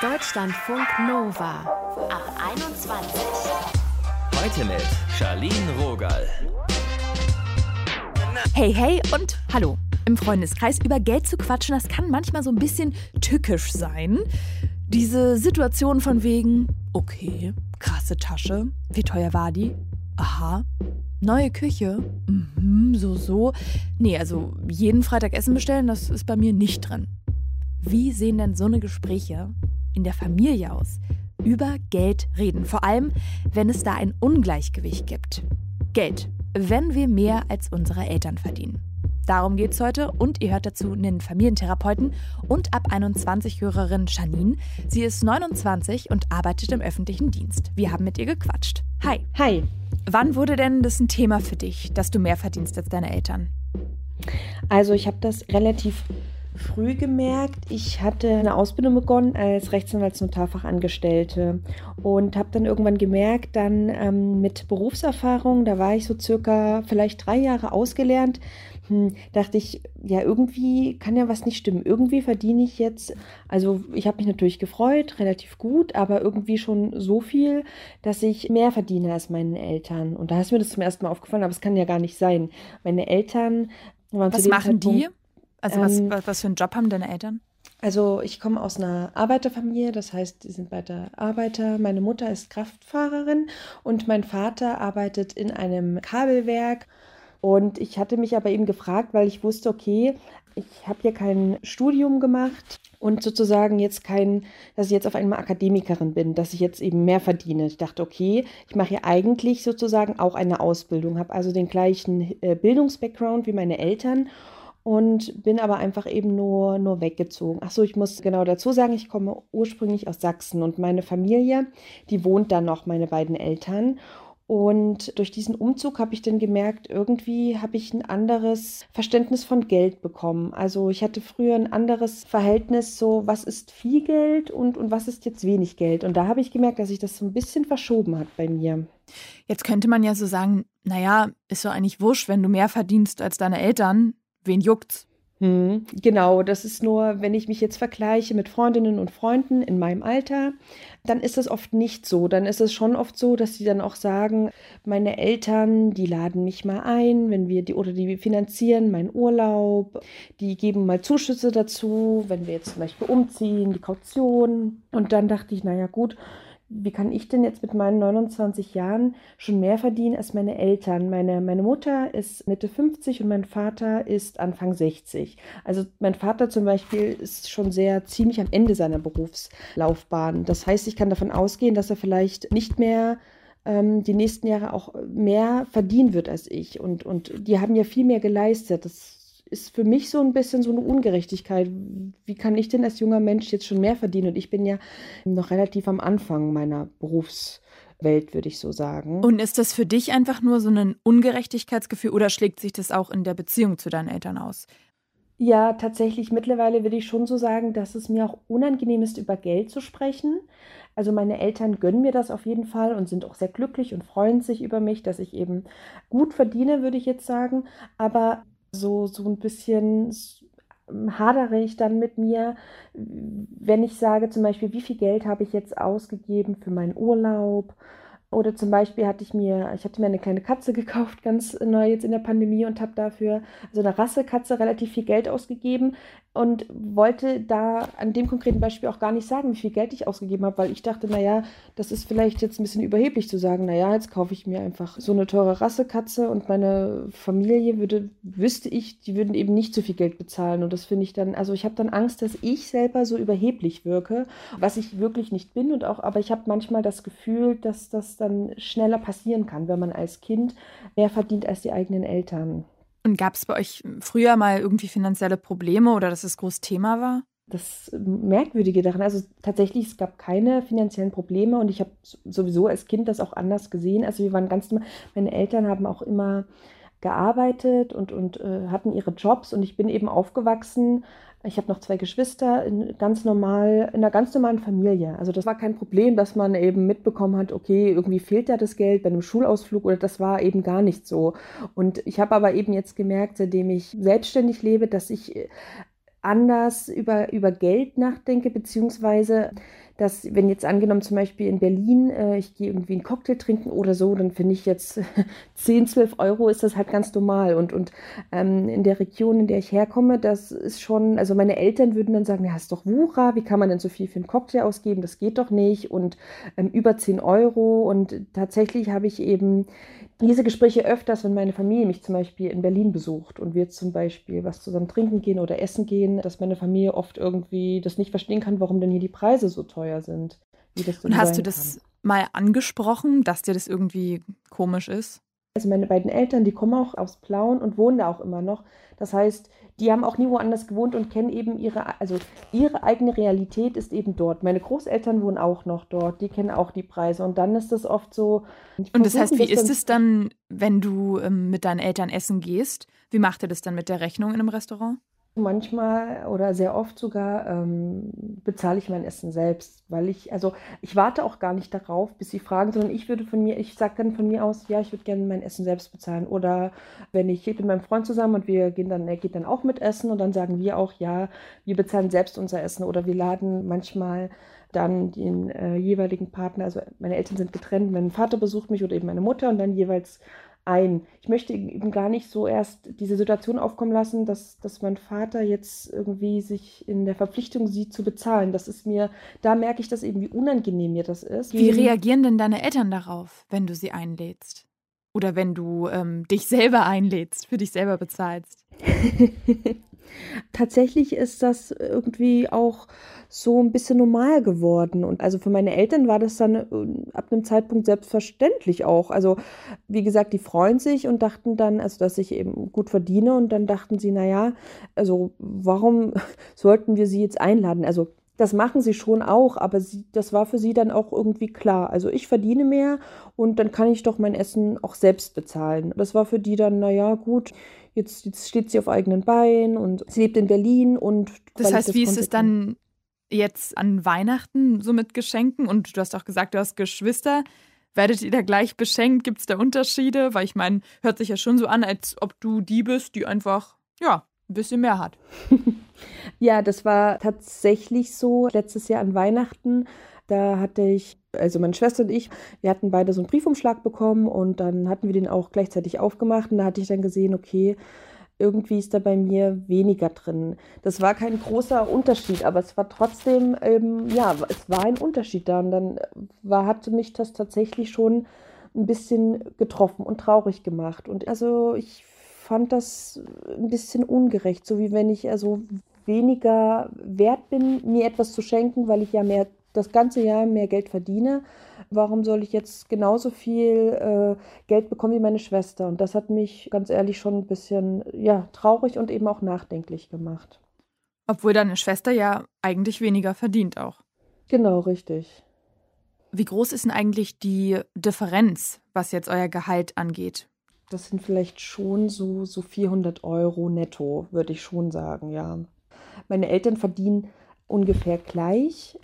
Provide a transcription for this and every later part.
Deutschlandfunk Nova ab 21. Heute mit Charlene Rogal. Hey, hey und hallo. Im Freundeskreis über Geld zu quatschen, das kann manchmal so ein bisschen tückisch sein. Diese Situation von wegen, okay, krasse Tasche, wie teuer war die? Aha, neue Küche, mhm, so, so. Nee, also jeden Freitag Essen bestellen, das ist bei mir nicht drin. Wie sehen denn so eine Gespräche in der Familie aus? Über Geld reden, vor allem wenn es da ein Ungleichgewicht gibt. Geld, wenn wir mehr als unsere Eltern verdienen. Darum geht es heute und ihr hört dazu einen Familientherapeuten und ab 21 Hörerin Janine. Sie ist 29 und arbeitet im öffentlichen Dienst. Wir haben mit ihr gequatscht. Hi. Hi. Wann wurde denn das ein Thema für dich, dass du mehr verdienst als deine Eltern? Also ich habe das relativ früh gemerkt. Ich hatte eine Ausbildung begonnen als Rechtsanwaltsnotarfachangestellte und habe dann irgendwann gemerkt, dann ähm, mit Berufserfahrung, da war ich so circa vielleicht drei Jahre ausgelernt, hm, dachte ich, ja, irgendwie kann ja was nicht stimmen. Irgendwie verdiene ich jetzt, also ich habe mich natürlich gefreut, relativ gut, aber irgendwie schon so viel, dass ich mehr verdiene als meine Eltern. Und da ist mir das zum ersten Mal aufgefallen, aber es kann ja gar nicht sein. Meine Eltern waren Was machen die? Also was, ähm, was, was für einen Job haben deine Eltern? Also ich komme aus einer Arbeiterfamilie, das heißt, die sind beide Arbeiter. Meine Mutter ist Kraftfahrerin und mein Vater arbeitet in einem Kabelwerk. Und ich hatte mich aber eben gefragt, weil ich wusste, okay, ich habe hier kein Studium gemacht und sozusagen jetzt kein, dass ich jetzt auf einmal Akademikerin bin, dass ich jetzt eben mehr verdiene. Ich dachte, okay, ich mache ja eigentlich sozusagen auch eine Ausbildung, habe also den gleichen äh, Bildungsbackground wie meine Eltern und bin aber einfach eben nur, nur weggezogen. Achso, ich muss genau dazu sagen, ich komme ursprünglich aus Sachsen und meine Familie, die wohnt da noch, meine beiden Eltern. Und durch diesen Umzug habe ich dann gemerkt, irgendwie habe ich ein anderes Verständnis von Geld bekommen. Also ich hatte früher ein anderes Verhältnis, so was ist viel Geld und, und was ist jetzt wenig Geld. Und da habe ich gemerkt, dass sich das so ein bisschen verschoben hat bei mir. Jetzt könnte man ja so sagen, naja, ist doch eigentlich wurscht, wenn du mehr verdienst als deine Eltern wen juckt's? Hm, genau, das ist nur, wenn ich mich jetzt vergleiche mit Freundinnen und Freunden in meinem Alter, dann ist es oft nicht so. Dann ist es schon oft so, dass sie dann auch sagen, meine Eltern, die laden mich mal ein, wenn wir die oder die finanzieren meinen Urlaub, die geben mal Zuschüsse dazu, wenn wir jetzt zum Beispiel umziehen, die Kaution. Und dann dachte ich, naja gut, wie kann ich denn jetzt mit meinen 29 Jahren schon mehr verdienen als meine Eltern? Meine, meine Mutter ist Mitte 50 und mein Vater ist Anfang 60. Also mein Vater zum Beispiel ist schon sehr ziemlich am Ende seiner Berufslaufbahn. Das heißt, ich kann davon ausgehen, dass er vielleicht nicht mehr ähm, die nächsten Jahre auch mehr verdienen wird als ich. Und, und die haben ja viel mehr geleistet. Das ist für mich so ein bisschen so eine Ungerechtigkeit. Wie kann ich denn als junger Mensch jetzt schon mehr verdienen? Und ich bin ja noch relativ am Anfang meiner Berufswelt, würde ich so sagen. Und ist das für dich einfach nur so ein Ungerechtigkeitsgefühl oder schlägt sich das auch in der Beziehung zu deinen Eltern aus? Ja, tatsächlich mittlerweile würde ich schon so sagen, dass es mir auch unangenehm ist, über Geld zu sprechen. Also meine Eltern gönnen mir das auf jeden Fall und sind auch sehr glücklich und freuen sich über mich, dass ich eben gut verdiene, würde ich jetzt sagen. Aber so, so ein bisschen hadere ich dann mit mir, wenn ich sage zum Beispiel, wie viel Geld habe ich jetzt ausgegeben für meinen Urlaub? Oder zum Beispiel hatte ich mir, ich hatte mir eine kleine Katze gekauft, ganz neu jetzt in der Pandemie und habe dafür so eine Rassekatze relativ viel Geld ausgegeben und wollte da an dem konkreten Beispiel auch gar nicht sagen, wie viel Geld ich ausgegeben habe, weil ich dachte, naja, das ist vielleicht jetzt ein bisschen überheblich zu sagen, naja, jetzt kaufe ich mir einfach so eine teure Rassekatze und meine Familie würde, wüsste ich, die würden eben nicht so viel Geld bezahlen und das finde ich dann, also ich habe dann Angst, dass ich selber so überheblich wirke, was ich wirklich nicht bin und auch, aber ich habe manchmal das Gefühl, dass das dann schneller passieren kann, wenn man als Kind mehr verdient als die eigenen Eltern. Und gab es bei euch früher mal irgendwie finanzielle Probleme oder dass es groß Thema war? Das Merkwürdige daran, also tatsächlich, es gab keine finanziellen Probleme und ich habe sowieso als Kind das auch anders gesehen. Also wir waren ganz, meine Eltern haben auch immer gearbeitet und, und äh, hatten ihre Jobs und ich bin eben aufgewachsen ich habe noch zwei Geschwister in ganz normal, in einer ganz normalen Familie. Also das war kein Problem, dass man eben mitbekommen hat, okay, irgendwie fehlt ja das Geld bei einem Schulausflug oder das war eben gar nicht so. Und ich habe aber eben jetzt gemerkt, seitdem ich selbstständig lebe, dass ich anders über, über Geld nachdenke, beziehungsweise dass, wenn jetzt angenommen zum Beispiel in Berlin, äh, ich gehe irgendwie einen Cocktail trinken oder so, dann finde ich jetzt 10, 12 Euro ist das halt ganz normal. Und, und ähm, in der Region, in der ich herkomme, das ist schon, also meine Eltern würden dann sagen, ja, ist doch Wucher, wie kann man denn so viel für einen Cocktail ausgeben? Das geht doch nicht. Und ähm, über 10 Euro. Und tatsächlich habe ich eben diese Gespräche öfters, wenn meine Familie mich zum Beispiel in Berlin besucht und wir zum Beispiel was zusammen trinken gehen oder essen gehen, dass meine Familie oft irgendwie das nicht verstehen kann, warum denn hier die Preise so teuer sind. und hast du das kann. mal angesprochen, dass dir das irgendwie komisch ist? Also meine beiden Eltern, die kommen auch aus Plauen und wohnen da auch immer noch. Das heißt, die haben auch nie woanders gewohnt und kennen eben ihre, also ihre eigene Realität ist eben dort. Meine Großeltern wohnen auch noch dort, die kennen auch die Preise und dann ist das oft so. Und das heißt, wie ist es dann, wenn du ähm, mit deinen Eltern essen gehst? Wie macht ihr das dann mit der Rechnung in einem Restaurant? Manchmal oder sehr oft sogar ähm, bezahle ich mein Essen selbst, weil ich, also ich warte auch gar nicht darauf, bis sie fragen, sondern ich würde von mir, ich sage dann von mir aus, ja, ich würde gerne mein Essen selbst bezahlen. Oder wenn ich mit meinem Freund zusammen und wir gehen dann, er geht dann auch mit Essen und dann sagen wir auch, ja, wir bezahlen selbst unser Essen oder wir laden manchmal dann den äh, jeweiligen Partner, also meine Eltern sind getrennt, mein Vater besucht mich oder eben meine Mutter und dann jeweils ein. Ich möchte eben gar nicht so erst diese Situation aufkommen lassen, dass, dass mein Vater jetzt irgendwie sich in der Verpflichtung sieht zu bezahlen. Das ist mir, da merke ich das eben, wie unangenehm mir das ist. Wie reagieren denn deine Eltern darauf, wenn du sie einlädst? Oder wenn du ähm, dich selber einlädst, für dich selber bezahlst? Tatsächlich ist das irgendwie auch so ein bisschen normal geworden. Und also für meine Eltern war das dann äh, ab einem Zeitpunkt selbstverständlich auch. Also wie gesagt, die freuen sich und dachten dann, also dass ich eben gut verdiene und dann dachten sie, naja, also warum sollten wir sie jetzt einladen? Also das machen sie schon auch, aber sie, das war für sie dann auch irgendwie klar. Also ich verdiene mehr und dann kann ich doch mein Essen auch selbst bezahlen. Das war für die dann, naja, gut, jetzt, jetzt steht sie auf eigenen Beinen und sie lebt in Berlin und. Das heißt, das wie ist es dann jetzt an Weihnachten so mit Geschenken? Und du hast auch gesagt, du hast Geschwister. Werdet ihr da gleich beschenkt? Gibt es da Unterschiede? Weil ich meine, hört sich ja schon so an, als ob du die bist, die einfach, ja, ein bisschen mehr hat. ja, das war tatsächlich so. Letztes Jahr an Weihnachten, da hatte ich, also meine Schwester und ich, wir hatten beide so einen Briefumschlag bekommen und dann hatten wir den auch gleichzeitig aufgemacht und da hatte ich dann gesehen, okay, irgendwie ist da bei mir weniger drin. Das war kein großer Unterschied, aber es war trotzdem, ähm, ja, es war ein Unterschied da. Und dann war, hatte mich das tatsächlich schon ein bisschen getroffen und traurig gemacht. Und also ich fand das ein bisschen ungerecht, so wie wenn ich also weniger wert bin, mir etwas zu schenken, weil ich ja mehr das ganze Jahr mehr Geld verdiene. Warum soll ich jetzt genauso viel äh, Geld bekommen wie meine Schwester? Und das hat mich ganz ehrlich schon ein bisschen ja, traurig und eben auch nachdenklich gemacht. Obwohl deine Schwester ja eigentlich weniger verdient auch. Genau, richtig. Wie groß ist denn eigentlich die Differenz, was jetzt euer Gehalt angeht? Das sind vielleicht schon so, so 400 Euro netto, würde ich schon sagen, ja. Meine Eltern verdienen ungefähr gleich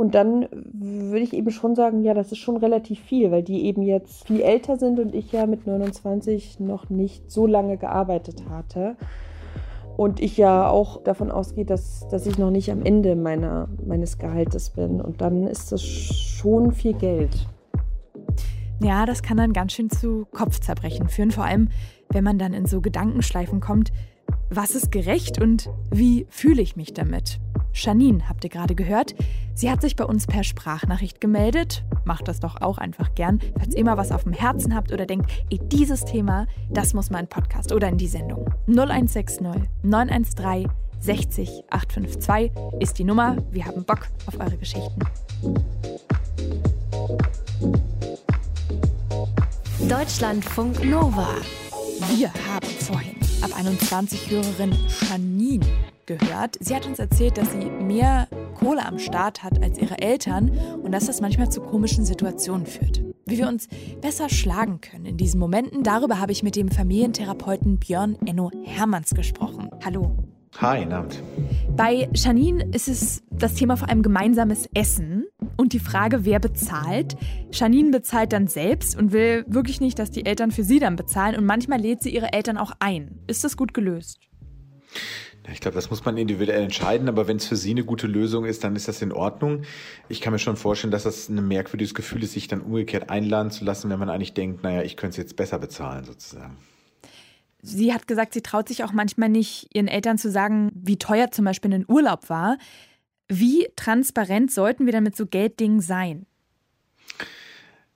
und dann würde ich eben schon sagen, ja, das ist schon relativ viel, weil die eben jetzt viel älter sind und ich ja mit 29 noch nicht so lange gearbeitet hatte. Und ich ja auch davon ausgehe, dass, dass ich noch nicht am Ende meiner, meines Gehaltes bin. Und dann ist das schon viel Geld. Ja, das kann dann ganz schön zu Kopfzerbrechen führen, vor allem wenn man dann in so Gedankenschleifen kommt, was ist gerecht und wie fühle ich mich damit? Janine habt ihr gerade gehört. Sie hat sich bei uns per Sprachnachricht gemeldet. Macht das doch auch einfach gern, falls ihr mal was auf dem Herzen habt oder denkt, ey, dieses Thema, das muss mal in Podcast oder in die Sendung. 0160 913 60 852 ist die Nummer. Wir haben Bock auf eure Geschichten. Deutschlandfunk Nova. Wir haben vorhin ab 21 Hörerin Janine gehört. Sie hat uns erzählt, dass sie mehr Kohle am Start hat als ihre Eltern und dass das manchmal zu komischen Situationen führt. Wie wir uns besser schlagen können in diesen Momenten, darüber habe ich mit dem Familientherapeuten Björn Enno Hermanns gesprochen. Hallo. Hi, Namt. Bei Janine ist es das Thema vor allem gemeinsames Essen und die Frage, wer bezahlt. Janine bezahlt dann selbst und will wirklich nicht, dass die Eltern für sie dann bezahlen und manchmal lädt sie ihre Eltern auch ein. Ist das gut gelöst? Ich glaube, das muss man individuell entscheiden, aber wenn es für Sie eine gute Lösung ist, dann ist das in Ordnung. Ich kann mir schon vorstellen, dass das ein merkwürdiges Gefühl ist, sich dann umgekehrt einladen zu lassen, wenn man eigentlich denkt, naja, ich könnte es jetzt besser bezahlen sozusagen. Sie hat gesagt, sie traut sich auch manchmal nicht, ihren Eltern zu sagen, wie teuer zum Beispiel ein Urlaub war. Wie transparent sollten wir denn mit so Gelddingen sein?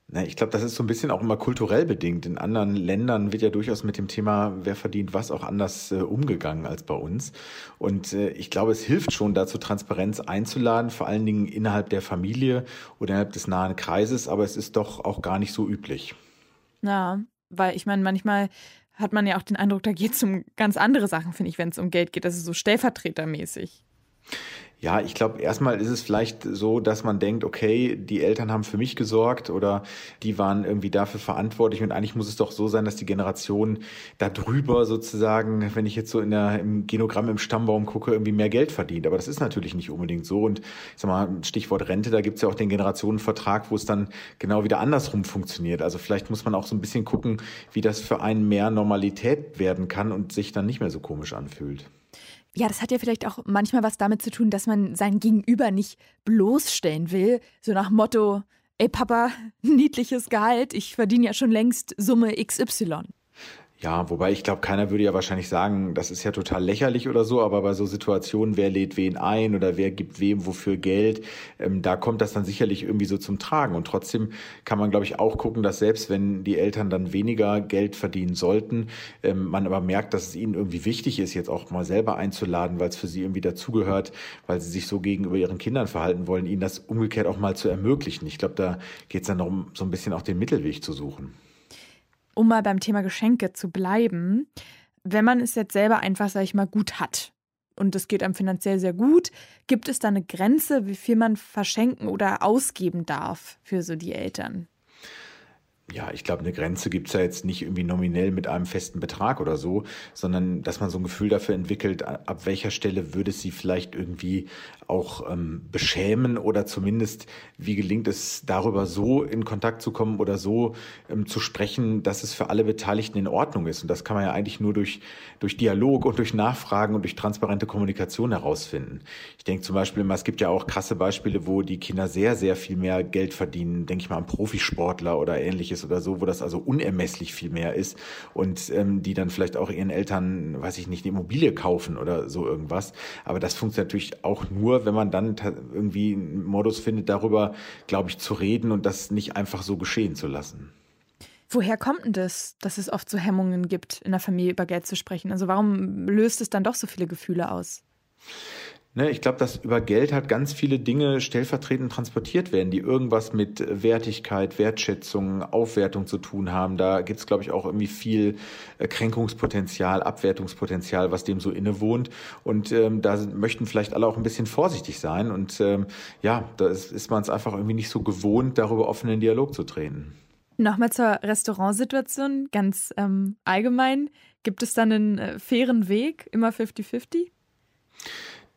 Na, ich glaube, das ist so ein bisschen auch immer kulturell bedingt. In anderen Ländern wird ja durchaus mit dem Thema, wer verdient was, auch anders äh, umgegangen als bei uns. Und äh, ich glaube, es hilft schon dazu, Transparenz einzuladen, vor allen Dingen innerhalb der Familie oder innerhalb des nahen Kreises, aber es ist doch auch gar nicht so üblich. Ja, weil ich meine, manchmal hat man ja auch den Eindruck, da geht es um ganz andere Sachen, finde ich, wenn es um Geld geht. Das ist so stellvertretermäßig. Ja, ich glaube, erstmal ist es vielleicht so, dass man denkt, okay, die Eltern haben für mich gesorgt oder die waren irgendwie dafür verantwortlich und eigentlich muss es doch so sein, dass die Generation da drüber sozusagen, wenn ich jetzt so in der, im Genogramm im Stammbaum gucke, irgendwie mehr Geld verdient. Aber das ist natürlich nicht unbedingt so und ich sag mal, Stichwort Rente, da gibt's ja auch den Generationenvertrag, wo es dann genau wieder andersrum funktioniert. Also vielleicht muss man auch so ein bisschen gucken, wie das für einen mehr Normalität werden kann und sich dann nicht mehr so komisch anfühlt. Ja, das hat ja vielleicht auch manchmal was damit zu tun, dass man sein Gegenüber nicht bloßstellen will. So nach Motto, ey Papa, niedliches Gehalt, ich verdiene ja schon längst Summe XY. Ja, wobei ich glaube, keiner würde ja wahrscheinlich sagen, das ist ja total lächerlich oder so, aber bei so Situationen, wer lädt wen ein oder wer gibt wem wofür Geld, ähm, da kommt das dann sicherlich irgendwie so zum Tragen. Und trotzdem kann man, glaube ich, auch gucken, dass selbst wenn die Eltern dann weniger Geld verdienen sollten, ähm, man aber merkt, dass es ihnen irgendwie wichtig ist, jetzt auch mal selber einzuladen, weil es für sie irgendwie dazugehört, weil sie sich so gegenüber ihren Kindern verhalten wollen, ihnen das umgekehrt auch mal zu ermöglichen. Ich glaube, da geht es dann darum, so ein bisschen auch den Mittelweg zu suchen um mal beim Thema Geschenke zu bleiben, wenn man es jetzt selber einfach, sag ich mal, gut hat und es geht einem finanziell sehr gut, gibt es da eine Grenze, wie viel man verschenken oder ausgeben darf für so die Eltern? Ja, ich glaube, eine Grenze gibt's ja jetzt nicht irgendwie nominell mit einem festen Betrag oder so, sondern dass man so ein Gefühl dafür entwickelt, ab welcher Stelle würde es sie vielleicht irgendwie auch ähm, beschämen oder zumindest, wie gelingt es darüber so in Kontakt zu kommen oder so ähm, zu sprechen, dass es für alle Beteiligten in Ordnung ist. Und das kann man ja eigentlich nur durch, durch Dialog und durch Nachfragen und durch transparente Kommunikation herausfinden. Ich denke zum Beispiel immer, es gibt ja auch krasse Beispiele, wo die Kinder sehr, sehr viel mehr Geld verdienen. Denke ich mal an Profisportler oder ähnliches ähnliches oder so, wo das also unermesslich viel mehr ist und ähm, die dann vielleicht auch ihren Eltern, weiß ich nicht, eine Immobilie kaufen oder so irgendwas. Aber das funktioniert natürlich auch nur, wenn man dann irgendwie einen Modus findet, darüber, glaube ich, zu reden und das nicht einfach so geschehen zu lassen. Woher kommt denn das, dass es oft so Hemmungen gibt, in der Familie über Geld zu sprechen? Also warum löst es dann doch so viele Gefühle aus? Ne, ich glaube, dass über Geld halt ganz viele Dinge stellvertretend transportiert werden, die irgendwas mit Wertigkeit, Wertschätzung, Aufwertung zu tun haben. Da gibt's, glaube ich, auch irgendwie viel äh, Kränkungspotenzial, Abwertungspotenzial, was dem so innewohnt. Und ähm, da möchten vielleicht alle auch ein bisschen vorsichtig sein. Und ähm, ja, da ist, ist man es einfach irgendwie nicht so gewohnt, darüber offen in Dialog zu treten. Nochmal zur Restaurantsituation, ganz ähm, allgemein. Gibt es dann einen äh, fairen Weg, immer 50-50?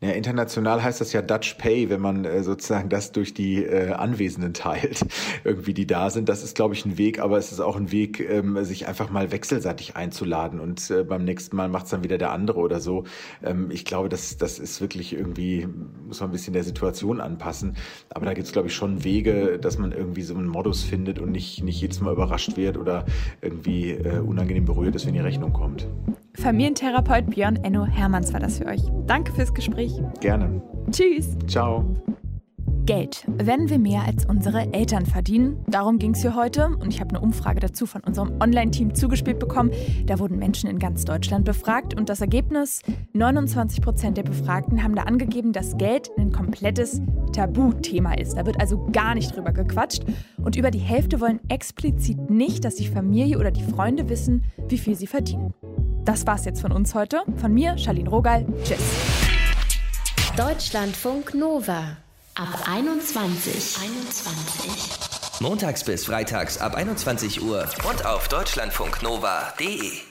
Ja, international heißt das ja Dutch Pay, wenn man äh, sozusagen das durch die äh, Anwesenden teilt, irgendwie die da sind. Das ist, glaube ich, ein Weg, aber es ist auch ein Weg, ähm, sich einfach mal wechselseitig einzuladen und äh, beim nächsten Mal macht es dann wieder der andere oder so. Ähm, ich glaube, das, das ist wirklich irgendwie, muss man ein bisschen der Situation anpassen. Aber da gibt es, glaube ich, schon Wege, dass man irgendwie so einen Modus findet und nicht, nicht jedes Mal überrascht wird oder irgendwie äh, unangenehm berührt ist, wenn die Rechnung kommt. Familientherapeut Björn Enno Hermanns war das für euch. Danke fürs Gespräch. Gerne. Tschüss. Ciao. Geld. Wenn wir mehr als unsere Eltern verdienen? Darum ging es hier heute und ich habe eine Umfrage dazu von unserem Online-Team zugespielt bekommen. Da wurden Menschen in ganz Deutschland befragt und das Ergebnis: 29 Prozent der Befragten haben da angegeben, dass Geld ein komplettes Tabuthema ist. Da wird also gar nicht drüber gequatscht und über die Hälfte wollen explizit nicht, dass die Familie oder die Freunde wissen, wie viel sie verdienen. Das war's jetzt von uns heute. Von mir, Charlene Rogal. Tschüss. Deutschlandfunk Nova. Ab 21. 21. Montags bis freitags ab 21 Uhr und auf deutschlandfunknova.de.